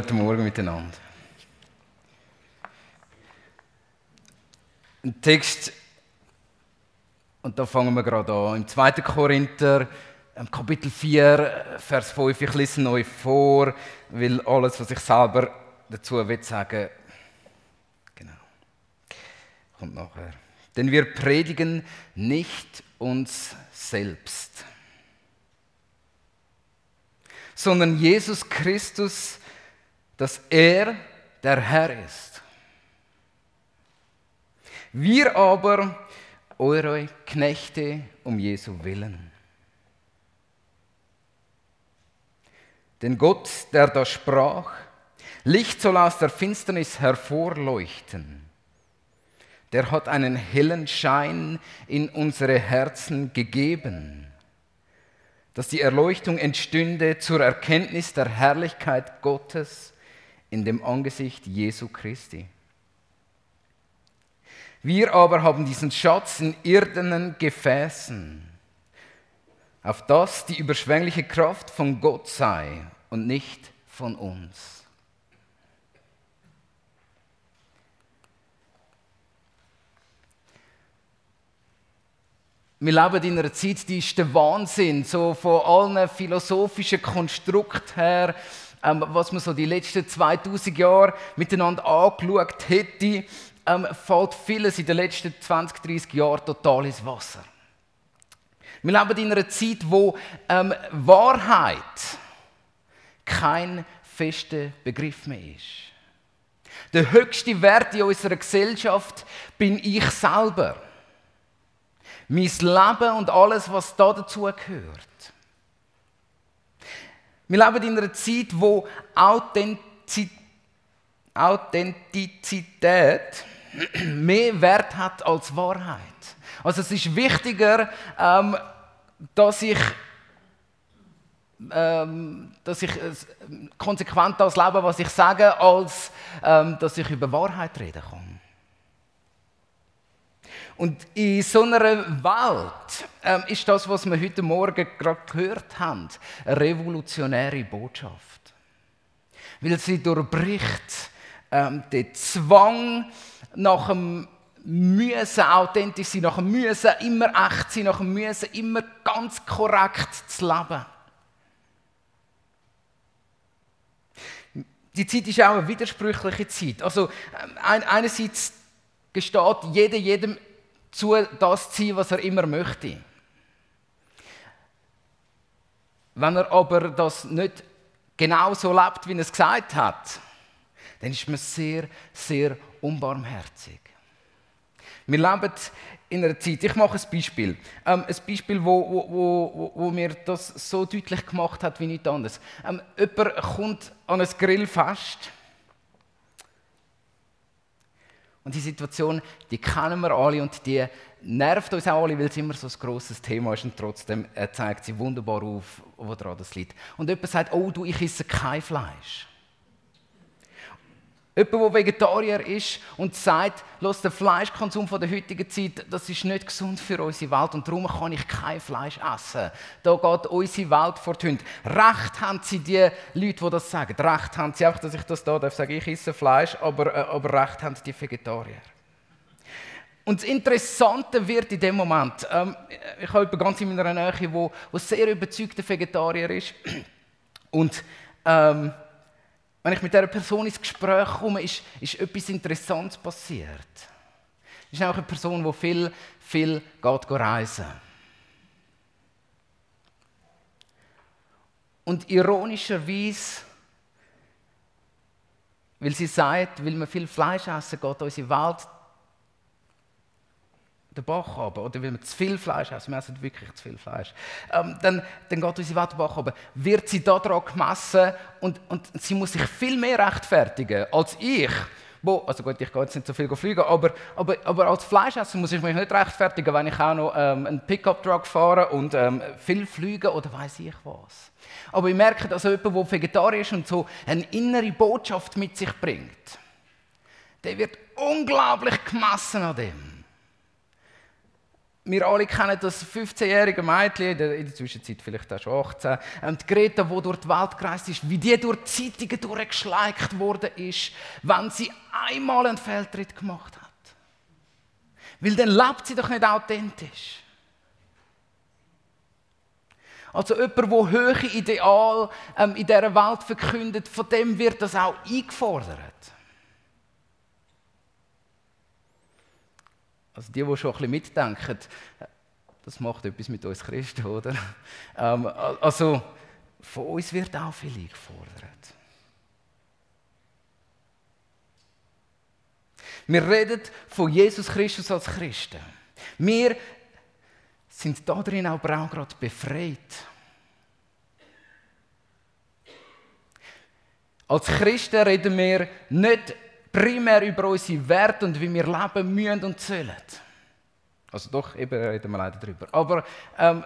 Guten Morgen miteinander. Ein Text, und da fangen wir gerade an, im 2. Korinther, Kapitel 4, Vers 5. Ich lese euch vor, weil alles, was ich selber dazu will sagen, genau, kommt nachher. Denn wir predigen nicht uns selbst, sondern Jesus Christus, dass er der Herr ist. Wir aber eure Knechte um Jesu willen. Denn Gott, der da sprach, Licht soll aus der Finsternis hervorleuchten, der hat einen hellen Schein in unsere Herzen gegeben, dass die Erleuchtung entstünde zur Erkenntnis der Herrlichkeit Gottes in dem Angesicht Jesu Christi. Wir aber haben diesen Schatz in irdenen Gefäßen, auf das die überschwängliche Kraft von Gott sei und nicht von uns. Wir leben in einer Zeit, die ist der Wahnsinn, so von allen philosophischen Konstrukten her, ähm, was man so die letzten 2000 Jahre miteinander angeschaut hätte, ähm, fällt vieles in den letzten 20, 30 Jahren total ins Wasser. Wir leben in einer Zeit, wo ähm, Wahrheit kein fester Begriff mehr ist. Der höchste Wert in unserer Gesellschaft bin ich selber. Mein Leben und alles, was da dazu gehört. Wir leben in einer Zeit, wo Authentizität, Authentizität mehr Wert hat als Wahrheit. Also es ist wichtiger, ähm, dass ich ähm, dass ich äh, konsequent das lebe, was ich sage, als ähm, dass ich über Wahrheit reden kann. Und in so einer Welt ähm, ist das, was wir heute Morgen gerade gehört haben, eine revolutionäre Botschaft. Weil sie durchbricht ähm, den Zwang nach dem Müssen authentisch sein, nach dem Müssen immer echt sein, nach dem Müssen immer ganz korrekt zu leben. Die Zeit ist auch eine widersprüchliche Zeit. Also ähm, einerseits gesteht jeder jedem zu, das zu sein, was er immer möchte. Wenn er aber das nicht genau so lebt, wie er es gesagt hat, dann ist man sehr, sehr unbarmherzig. Wir leben in einer Zeit, ich mache ein Beispiel, ähm, ein Beispiel, wo, wo, wo, wo, mir das so deutlich gemacht hat wie nichts anderes. Ähm, jemand kommt an ein Grillfest und die Situation, die kennen wir alle und die nervt uns auch alle, weil es immer so ein grosses Thema ist und trotzdem äh, zeigt sie wunderbar auf, woran das liegt. Und jemand sagt, oh du, ich esse kein Fleisch. Jemand, der Vegetarier ist und sagt, los, der Fleischkonsum von der heutigen Zeit, das ist nicht gesund für unsere Welt und darum kann ich kein Fleisch essen. Da geht unsere Welt vor die Hunde. Recht haben sie die Leute, die das sagen. Recht haben sie einfach, dass ich das da sagen, ich esse Fleisch, aber, äh, aber Recht haben die Vegetarier. Und das Interessante wird in dem Moment, ähm, ich habe jemanden ganz in meiner Nähe, wo sehr überzeugter Vegetarier ist und ähm, wenn ich mit dieser Person ins Gespräch komme, ist, ist etwas Interessantes passiert. Es ist auch eine Person, die viel, viel geht reisen. Und ironischerweise, weil sie sagt, weil wir viel Fleisch essen, geht unsere Welt den Bach runter, oder weil wir zu viel Fleisch essen, wir essen wirklich zu viel Fleisch, ähm, dann, dann geht unsere Welt den Bach runter, wird sie daran gemessen und, und sie muss sich viel mehr rechtfertigen als ich, wo, also gut, ich gehe jetzt nicht so viel fliegen, aber, aber, aber als Fleischesser muss ich mich nicht rechtfertigen, wenn ich auch noch ähm, einen Pickup-Truck fahre und ähm, viel fliege oder weiß ich was. Aber ich merke, dass jemand, der Vegetarier ist und so eine innere Botschaft mit sich bringt, der wird unglaublich gemessen an dem. Wir alle kennen das 15-jährige Mädchen, in der Zwischenzeit vielleicht auch schon 18, ähm, die Greta, die durch die Welt gereist ist, wie die durch die Zeitungen durchgeschleicht worden ist, wenn sie einmal einen Fehltritt gemacht hat. Weil dann lebt sie doch nicht authentisch. Also jemand, der hohe Ideal ähm, in dieser Welt verkündet, von dem wird das auch eingefordert. Also die, die schon ein bisschen mitdenken, das macht etwas mit uns Christen, oder? Ähm, also von uns wird auch viel eingefordert. Wir reden von Jesus Christus als Christen. Wir sind darin auch gerade befreit. Als Christen reden wir nicht primär über unsere Werte und wie wir leben müssen und sollen. Also doch, eben reden wir leider darüber. Aber ähm,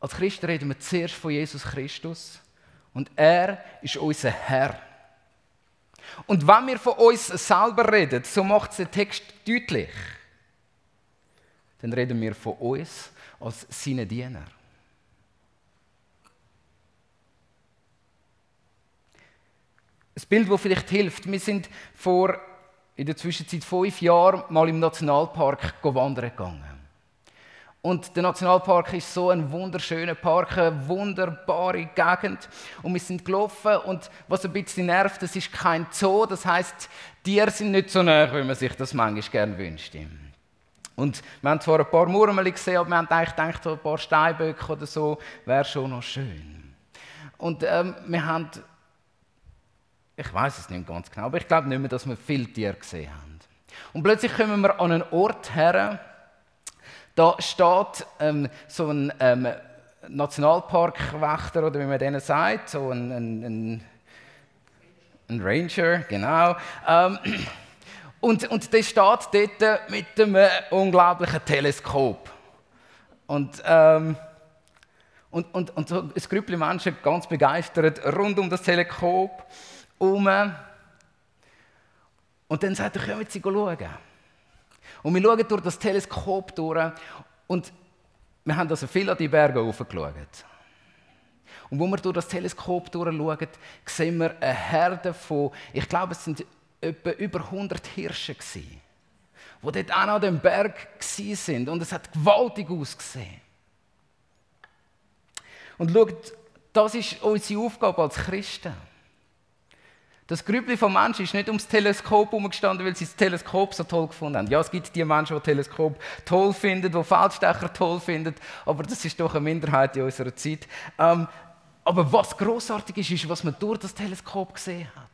als Christen reden wir zuerst von Jesus Christus und er ist unser Herr. Und wenn wir von uns selber reden, so macht es der Text deutlich, dann reden wir von uns als seine Diener. Ein Bild, das vielleicht hilft. Wir sind vor in der Zwischenzeit fünf Jahren mal im Nationalpark wandern gegangen. Und der Nationalpark ist so ein wunderschöner Park, eine wunderbare Gegend. Und wir sind gelaufen und was ein bisschen nervt, das ist kein Zoo. Das heißt, Tiere sind nicht so nah, wie man sich das manchmal gerne wünscht. Und wir haben zwar ein paar Murmel gesehen, aber wir haben eigentlich gedacht, ein paar Steinböcke oder so wäre schon noch schön. Und ähm, wir haben, ich weiß es nicht ganz genau, aber ich glaube nicht mehr, dass wir viele Tiere gesehen haben. Und plötzlich kommen wir an einen Ort her, da steht ähm, so ein ähm, Nationalparkwächter, oder wie man denen sagt, so ein, ein, ein, ein Ranger, genau. Ähm, und, und der steht dort mit einem unglaublichen Teleskop. Und, ähm, und, und, und so ein Grüppchen Menschen ganz begeistert rund um das Teleskop herum. Und dann sagt er, kommen Sie schauen. Und wir schauen durch das Teleskop durch und wir haben also viel an die Berge hochgeschaut. Und wo wir durch das Teleskop durchschauen, sehen wir eine Herde von, ich glaube, es sind etwa über 100 Hirsche die dort auch an dem Berg sind und es hat gewaltig ausgesehen. Und schaut, das ist unsere Aufgabe als Christen. Das Grüppli von Menschen ist nicht ums Teleskop herumgestanden, weil sie das Teleskop so toll gefunden haben. Ja, es gibt die Menschen, die Teleskop toll finden, die Feldstecher toll finden, aber das ist doch eine Minderheit in unserer Zeit. Ähm, aber was großartig ist, ist, was man durch das Teleskop gesehen hat.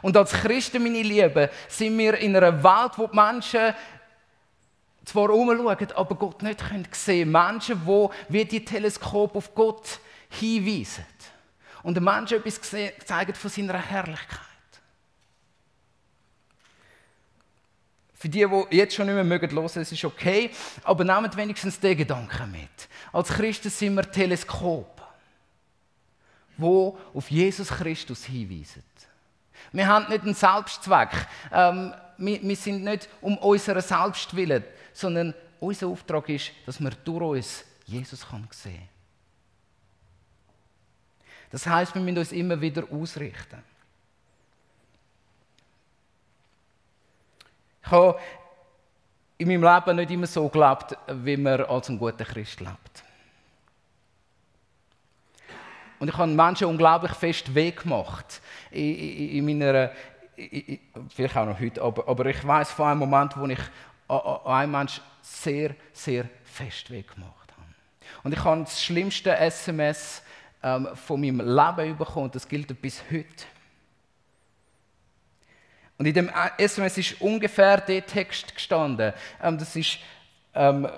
Und als Christen, meine Lieben, sind wir in einer Welt, wo die Menschen zwar herumschauen, aber Gott nicht sehen können. Menschen, die wie die Teleskop auf Gott hinweisen und den Menschen etwas zeigen von seiner Herrlichkeit. Für die, die jetzt schon nicht mehr hören mögen, es ist okay, aber nehmt wenigstens den Gedanken mit. Als Christen sind wir Teleskop, wo auf Jesus Christus hinweisen. Wir haben nicht einen Selbstzweck. Ähm, wir, wir, sind nicht um unseren Selbstwillen, sondern unser Auftrag ist, dass wir durch uns Jesus sehen können. Das heißt, wir müssen uns immer wieder ausrichten. Ich habe in meinem Leben nicht immer so gelebt, wie man als ein guter Christ lebt. Und ich habe Menschen unglaublich fest weh gemacht in, in, in meiner, in, vielleicht auch noch heute, aber, ich weiß von einem Moment, wo ich an einem Menschen sehr, sehr fest weh gemacht habe. Und ich habe das schlimmste SMS ähm, von meinem Leben bekommen. Und das gilt bis heute. Und in dem SMS ist ungefähr der Text gestanden. Ähm, das ist ähm,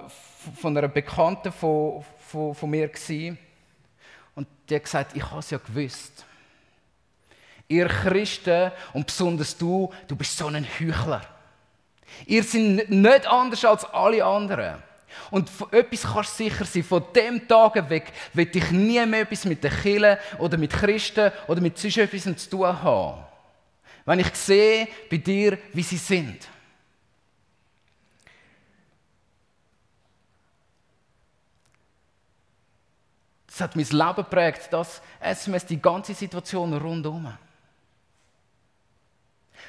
von einer Bekannten von, von, von mir. Gewesen. Und die hat gesagt, ich habe es ja gewusst. Ihr Christen und besonders du, du bist so ein Heuchler. Ihr seid nicht anders als alle anderen. Und von etwas kannst du sicher sein, von dem Tag weg will ich nie mehr etwas mit den Killen oder mit Christen oder mit sonst etwas zu tun haben. Wenn ich sehe bei dir, wie sie sind. Das hat mein Leben geprägt, das SMS, die ganze Situation rundherum.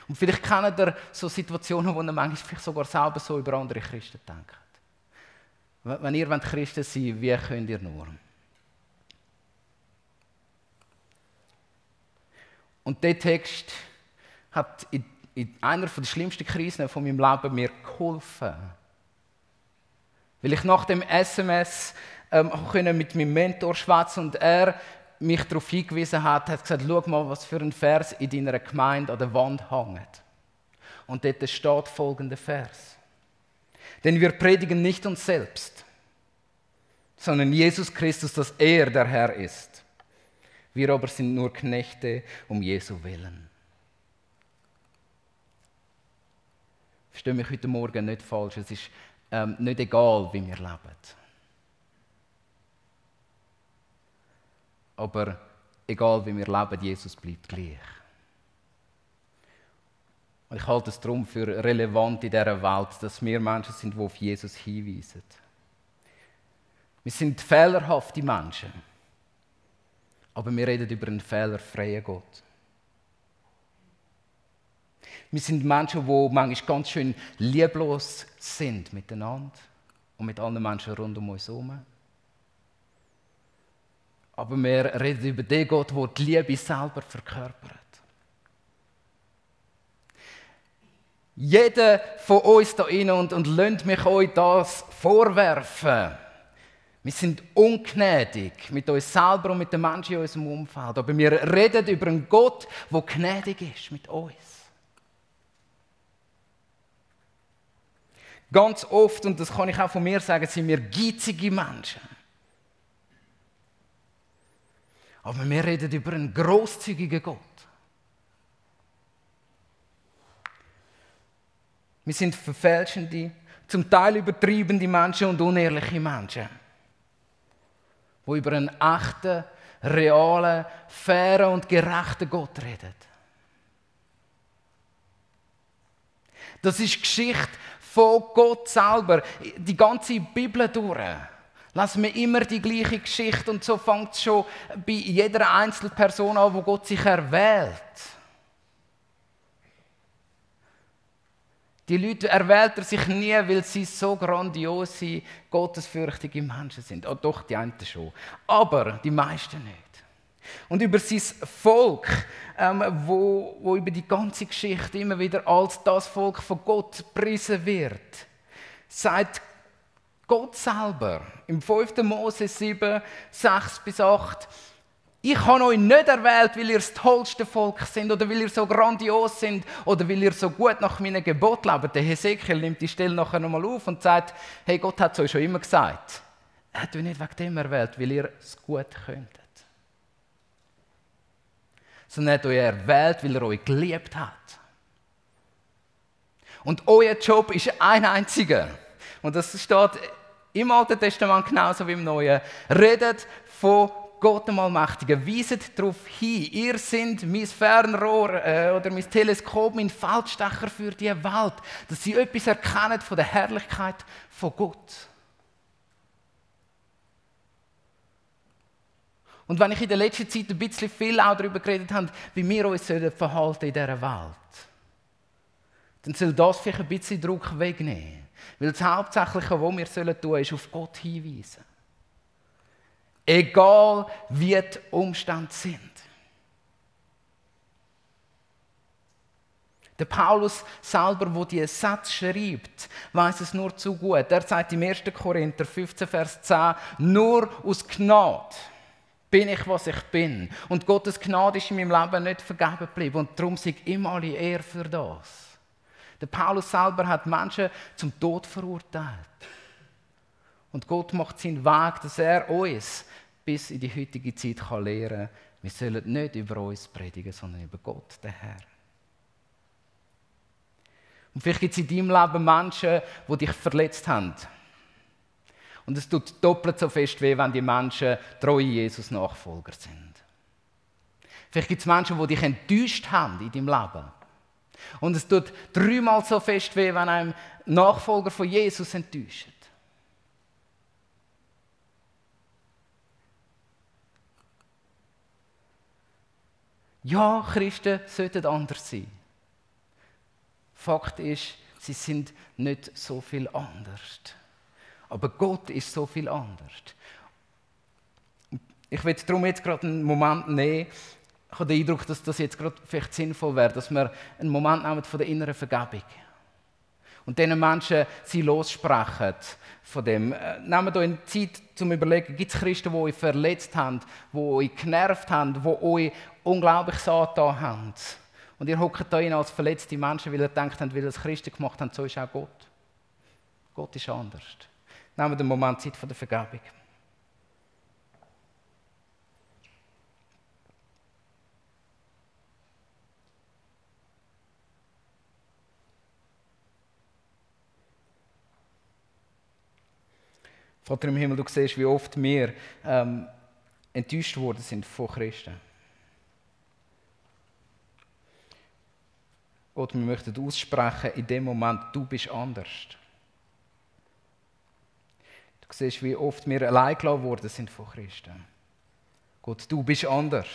Und vielleicht kennt ihr so Situationen, wo man manchmal vielleicht sogar selber so über andere Christen denkt. Wenn ihr Christen wollt, wie könnt ihr nur? Und der Text hat in, in einer der schlimmsten Krisen von meinem Leben mir geholfen. Weil ich nach dem SMS ähm, mit meinem Mentor schwätzen und er mich darauf hingewiesen hat, hat gesagt, schau mal, was für ein Vers in deiner Gemeinde an der Wand hängt. Und dort steht folgender Vers. Denn wir predigen nicht uns selbst, sondern Jesus Christus, dass er der Herr ist. Wir aber sind nur Knechte um Jesu willen. Verstehe mich heute Morgen nicht falsch. Es ist ähm, nicht egal, wie wir leben. Aber egal, wie wir leben, Jesus bleibt gleich. Ich halte es darum für relevant in dieser Welt, dass wir Menschen sind, die auf Jesus hinweisen. Wir sind fehlerhafte Menschen. Aber wir reden über einen fehlerfreien Gott. Wir sind Menschen, die manchmal ganz schön lieblos sind miteinander und mit anderen Menschen rund um uns herum. Aber wir reden über den Gott, der die Liebe selber verkörpert. Jeder von uns da innen und, und lasst mich euch das vorwerfen. Wir sind ungnädig mit uns selber und mit den Menschen in unserem Umfeld. Aber wir reden über einen Gott, der gnädig ist mit uns. Ganz oft, und das kann ich auch von mir sagen, sind wir geizige Menschen. Aber wir reden über einen großzügigen Gott. Wir sind verfälschende, zum Teil übertriebene Menschen und unehrliche Menschen, die über einen echten, realen, fairen und gerechten Gott reden. Das ist Geschichte von Gott selber. Die ganze Bibel durch. Lassen wir immer die gleiche Geschichte und so fängt es schon bei jeder Einzelperson an, wo Gott sich erwählt. Die Leute erwählt er sich nie, weil sie so grandiose, gottesfürchtige Menschen sind. Oh, doch, die einen schon. Aber die meisten nicht. Und über sein Volk, ähm, wo, wo über die ganze Geschichte immer wieder als das Volk von Gott gepriesen wird, sagt Gott selber im 5. Mose 7, 6 bis 8, ich habe euch nicht erwählt, weil ihr das tollste Volk sind oder weil ihr so grandios sind oder weil ihr so gut nach meinen Gebot lebt. Der Hesekiel nimmt die Stelle nachher nochmal auf und sagt, hey, Gott hat es euch schon immer gesagt. Er hat euch nicht wegen dem erwählt, weil ihr es gut könntet. Sondern er hat euch erwählt, weil er euch geliebt hat. Und euer Job ist ein einziger. Und das steht im Alten Testament genauso wie im Neuen. Redet von Gott dem Allmächtigen, weiset darauf hin, ihr seid mein Fernrohr äh, oder mein Teleskop, mein Feldstecher für die Welt, dass sie etwas erkennen von der Herrlichkeit von Gott. Und wenn ich in der letzten Zeit ein bisschen viel auch darüber geredet habe, wie wir uns verhalten in dieser Welt, dann soll das vielleicht ein bisschen Druck wegnehmen. Weil das Hauptsächliche, was wir tun sollen, ist auf Gott hinweisen. Egal wie die Umstände sind. Der Paulus selber, wo die Satz schreibt, weiß es nur zu gut. Er sagt im 1. Korinther 15, Vers 10, nur aus Gnade bin ich, was ich bin. Und Gottes Gnade ist in meinem Leben nicht vergeben geblieben. Und darum sage ich immer alle Ehre für das. Der Paulus selber hat Menschen zum Tod verurteilt. Und Gott macht seinen Weg, dass er uns bis in die heutige Zeit kann lehren kann, wir sollen nicht über uns predigen, sondern über Gott, den Herr. Und vielleicht gibt es in deinem Leben Menschen, die dich verletzt haben. Und es tut doppelt so fest weh, wenn die Menschen treue Jesus-Nachfolger sind. Vielleicht gibt es Menschen, die dich enttäuscht haben in deinem Leben. Und es tut dreimal so fest weh, wenn ein Nachfolger von Jesus enttäuscht. Ja, Christen sollten anders sein. Fakt ist, sie sind nicht so viel anders. Aber Gott ist so viel anders. Ich will darum jetzt gerade einen Moment nehmen. Ich habe den Eindruck, dass das jetzt gerade vielleicht sinnvoll wäre, dass wir einen Moment nehmen von der inneren Vergebung. Und diesen Menschen sie lossprechen von dem. Äh, nehmt euch Zeit zum Überlegen, gibt es Christen, die euch verletzt haben, die euch genervt haben, die euch unglaublich angetan haben. Und ihr hockt da als verletzte Menschen, weil ihr denkt weil das Christen gemacht habt, so ist auch Gott. Gott ist anders. Nehmen wir den Moment Zeit von der Vergebung. Vater im Himmel, du siehst, wie oft wir ähm, enttäuscht worden sind von Christen. Gott, wir möchten aussprechen in dem Moment, du bist anders. Du siehst, wie oft wir allein gelassen worden sind von Christen. Gott, du bist anders.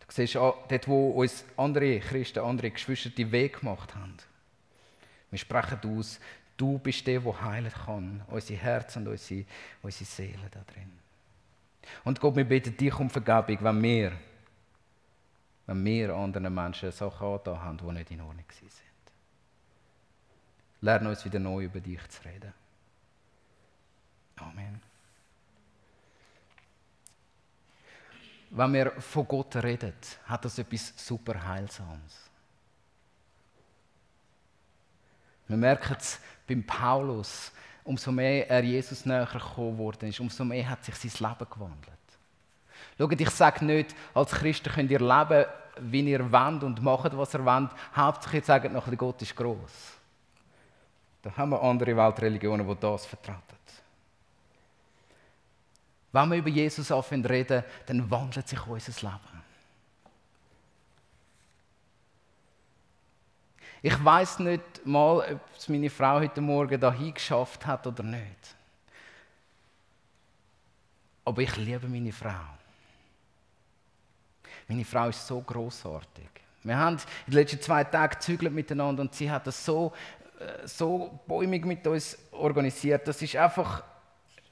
Du siehst, dort, wo uns andere Christen, andere Geschwister die Weg gemacht haben. Wir sprechen aus, du bist der, der heilen kann, unsere Herzen und unsere, unsere Seele da drin. Und Gott, wir beten dich um Vergebung, wenn wir wenn wir anderen Menschen Sachen angetan haben, die nicht in Ordnung sind. Lerne uns wieder neu über dich zu reden. Amen. Wenn wir von Gott reden, hat das etwas super Heilsames. Wir merken es beim Paulus, umso mehr er Jesus näher gekommen ist, umso mehr hat sich sein Leben gewandelt. Schaut, ich sage nicht, als Christen könnt ihr leben, wie ihr wollt und macht, was ihr wollt. Hauptsache, ihr sagt noch, Gott ist groß. Da haben wir andere Weltreligionen, die das vertreten. Wenn wir über Jesus reden, dann wandelt sich unser Leben. Ich weiß nicht mal, ob es meine Frau heute Morgen dahin geschafft hat oder nicht. Aber ich liebe meine Frau. Meine Frau ist so großartig. Wir haben in den letzten zwei Tagen gezügelt miteinander und sie hat das so, äh, so bäumig mit uns organisiert. Das ist einfach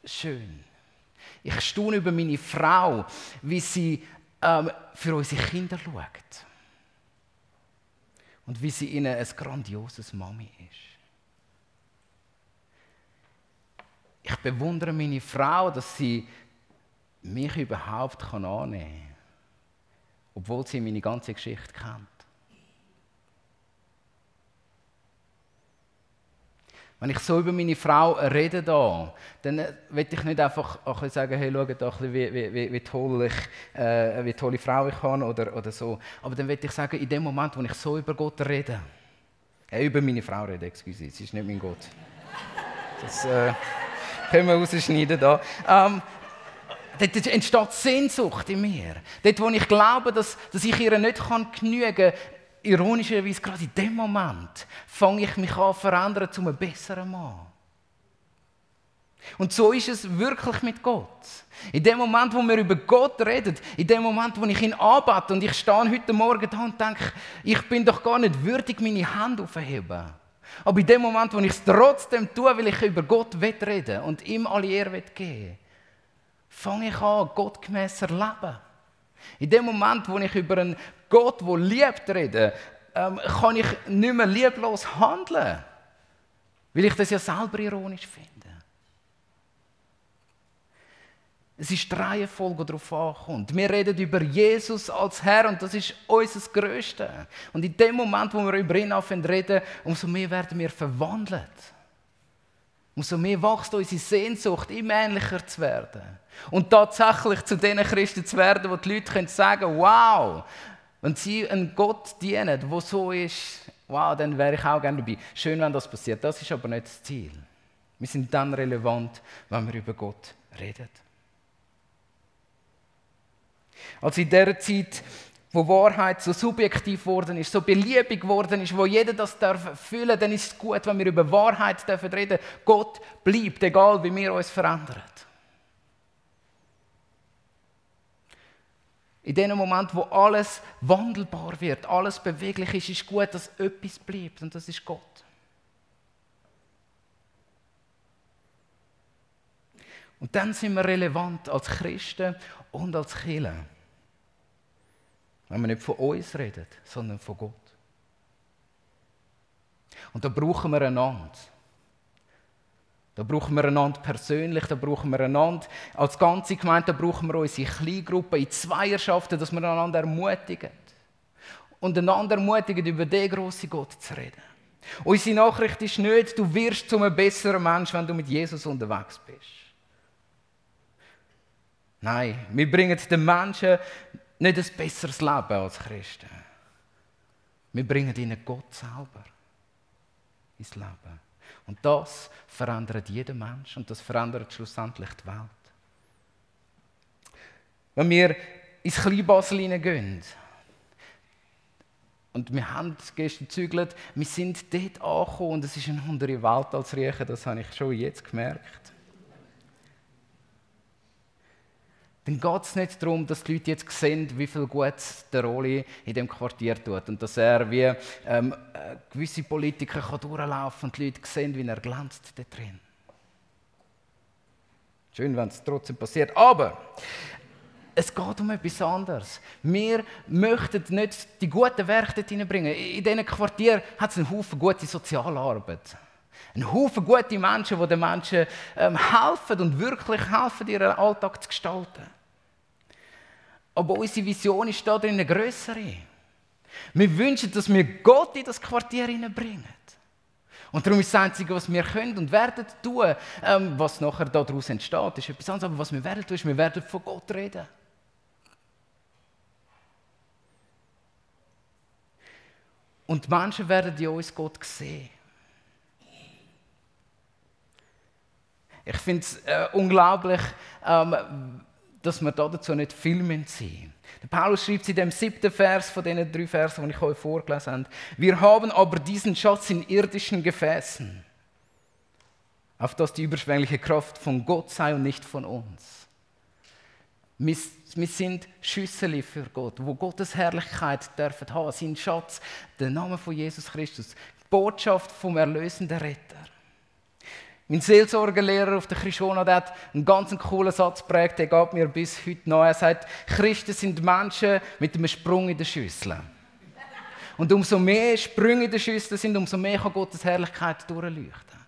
schön. Ich staune über meine Frau, wie sie ähm, für unsere Kinder schaut. Und wie sie ihnen ein grandioses Mami ist. Ich bewundere meine Frau, dass sie mich überhaupt annehmen kann obwohl sie meine ganze Geschichte kennt. Wenn ich so über meine Frau rede, da, dann will ich nicht einfach sagen, hey, schau doch, wie, wie, wie, toll ich, äh, wie tolle Frau ich habe oder, oder so. Aber dann will ich sagen, in dem Moment, wo ich so über Gott rede, äh, über meine Frau rede, excuse, sie ist nicht mein Gott. Das äh, können wir rausschneiden da. Ähm, Dort entsteht Sehnsucht in mir. Dort, wo ich glaube, dass, dass ich ihr nicht genügen kann, ironischerweise gerade in dem Moment, fange ich mich an zu verändern zu einem besseren Mann. Und so ist es wirklich mit Gott. In dem Moment, wo wir über Gott reden, in dem Moment, wo ich ihn anbete und ich stehe heute Morgen da und denke, ich bin doch gar nicht würdig, meine Hand aufzuheben. Aber in dem Moment, wo ich es trotzdem tue, will ich über Gott reden und ihm alle Ehre geben fange ich an, gottgemäß leben. In dem Moment, wo ich über einen Gott, der liebt, rede, ähm, kann ich nicht mehr lieblos handeln. Weil ich das ja selber ironisch finde. Es ist die Reihenfolge, die darauf ankommt. Wir reden über Jesus als Herr und das ist unser Größte. Und in dem Moment, wo wir über ihn reden, umso mehr werden wir verwandelt. Umso mehr wächst unsere Sehnsucht, ihm ähnlicher zu werden. Und tatsächlich zu den Christen zu werden, wo die Leute können sagen wow, wenn sie einen Gott dienen, der so ist, wow, dann wäre ich auch gerne dabei. Schön, wenn das passiert. Das ist aber nicht das Ziel. Wir sind dann relevant, wenn wir über Gott reden. Also in dieser Zeit wo Wahrheit so subjektiv geworden ist, so beliebig geworden ist, wo jeder das darf fühlen, dann ist es gut, wenn wir über Wahrheit dürfen reden. Gott bleibt, egal wie wir uns verändern. In dem Moment, wo alles wandelbar wird, alles beweglich ist, ist gut, dass etwas bleibt und das ist Gott. Und dann sind wir relevant als Christen und als Kirche. Wenn wir nicht von uns reden, sondern von Gott. Und da brauchen wir einander. Da brauchen wir einander persönlich, da brauchen wir einander als ganze Gemeinde, da brauchen wir unsere Kleingruppen in Zweierschaften, dass wir einander ermutigen. Und einander ermutigen, über den grossen Gott zu reden. Unsere Nachricht ist nicht, du wirst zu einem besseren Mensch, wenn du mit Jesus unterwegs bist. Nein, wir bringen den Menschen nicht ein besseres Leben als Christen. Wir bringen ihnen Gott selber ins Leben. Und das verändert jeden Mensch und das verändert schlussendlich die Welt. Wenn wir ins Kleinbasel hineingehen, und wir haben gestern gezügelt, wir sind dort angekommen und es ist eine andere Welt als Riechen, das habe ich schon jetzt gemerkt. Dann geht es nicht darum, dass die Leute jetzt sehen, wie viel gut der Roli in dem Quartier tut und dass er wie ähm, äh, gewisse Politiker kann durchlaufen und die Leute sehen, wie er glänzt da drin. Schön, wenn es trotzdem passiert. Aber es geht um etwas anderes. Wir möchten nicht die guten Werke dort hineinbringen. In diesen Quartieren hat es einen Haufen gute Sozialarbeit. Ein Haufen gute Menschen, die den Menschen ähm, helfen und wirklich helfen, ihren Alltag zu gestalten. Aber unsere Vision ist da drin eine größere. Wir wünschen, dass wir Gott in das Quartier hineinbringen. Und darum ist das Einzige, was wir können und werden tun, ähm, was nachher daraus entsteht, ist etwas anderes. Aber was wir werden tun, ist, wir werden von Gott reden. Und die Menschen werden in uns Gott sehen. Ich finde es äh, unglaublich, ähm, dass wir dazu nicht filmen sein. Der Paulus schreibt in dem siebten Vers von den drei Versen, die ich euch vorgelesen habe: Wir haben aber diesen Schatz in irdischen Gefäßen, auf dass die überschwängliche Kraft von Gott sei und nicht von uns. Wir, sind Schüssel für Gott, wo Gottes Herrlichkeit dürfen haben, sein Schatz, der Name von Jesus Christus, Botschaft vom erlösenden Retter. Mein Seelsorgerlehrer auf der Krishona hat einen ganz coolen Satz geprägt, der geht mir bis heute noch. Er sagt, Christen sind Menschen mit einem Sprung in der Schüssel. Und umso mehr Sprünge in der Schüssel sind, umso mehr kann Gottes Herrlichkeit durchleuchten.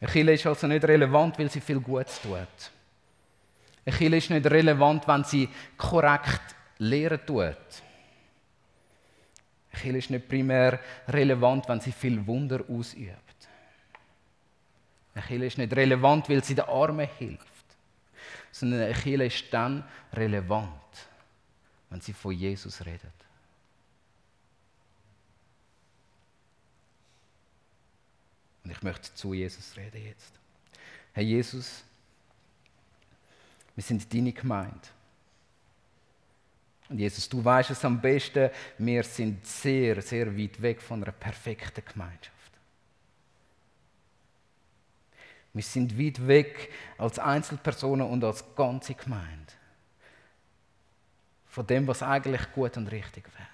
Eine Kirche ist also nicht relevant, weil sie viel Gutes tut. Eine Kirche ist nicht relevant, wenn sie korrekt lehren tut. Eine Kirche ist nicht primär relevant, wenn sie viel Wunder ausübt. Eine Kirche ist nicht relevant, weil sie den Armen hilft. Sondern eine Kirche ist dann relevant, wenn sie von Jesus redet. Und ich möchte zu Jesus reden jetzt. Herr Jesus, wir sind deine Gemeinde. Und Jesus, du weißt es am besten, wir sind sehr, sehr weit weg von einer perfekten Gemeinschaft. Wir sind weit weg als Einzelpersonen und als ganze Gemeinde von dem, was eigentlich gut und richtig wäre.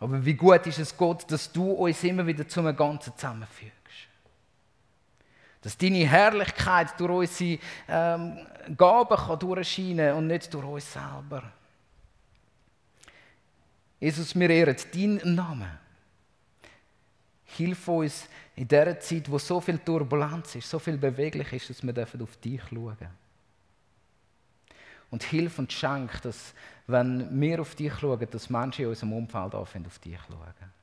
Aber wie gut ist es Gott, dass du uns immer wieder zum Ganzen zusammenführst. Dass deine Herrlichkeit durch unsere ähm, Gaben kann durchscheinen und nicht durch uns selber. Jesus, wir ehren deinen Namen. Hilf uns in dieser Zeit, wo so viel Turbulenz ist, so viel beweglich ist, dass wir auf dich schauen dürfen. Und hilf und schenk, dass, wenn wir auf dich schauen, dass Menschen in unserem Umfeld anfangen, auf dich schauen.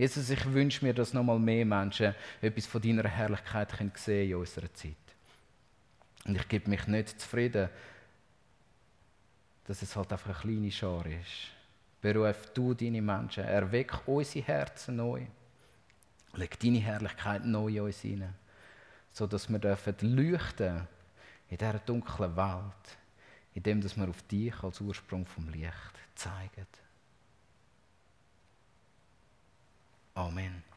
Jesus, ich wünsche mir, dass noch mal mehr Menschen etwas von deiner Herrlichkeit sehen können in unserer Zeit. Und ich gebe mich nicht zufrieden, dass es halt einfach eine kleine Schar ist. Beruf du deine Menschen, erweck unsere Herzen neu. Leg deine Herrlichkeit neu in uns hinein, sodass wir dürfen leuchten in dieser dunklen Welt, indem wir auf dich als Ursprung vom Licht zeigen. Amen.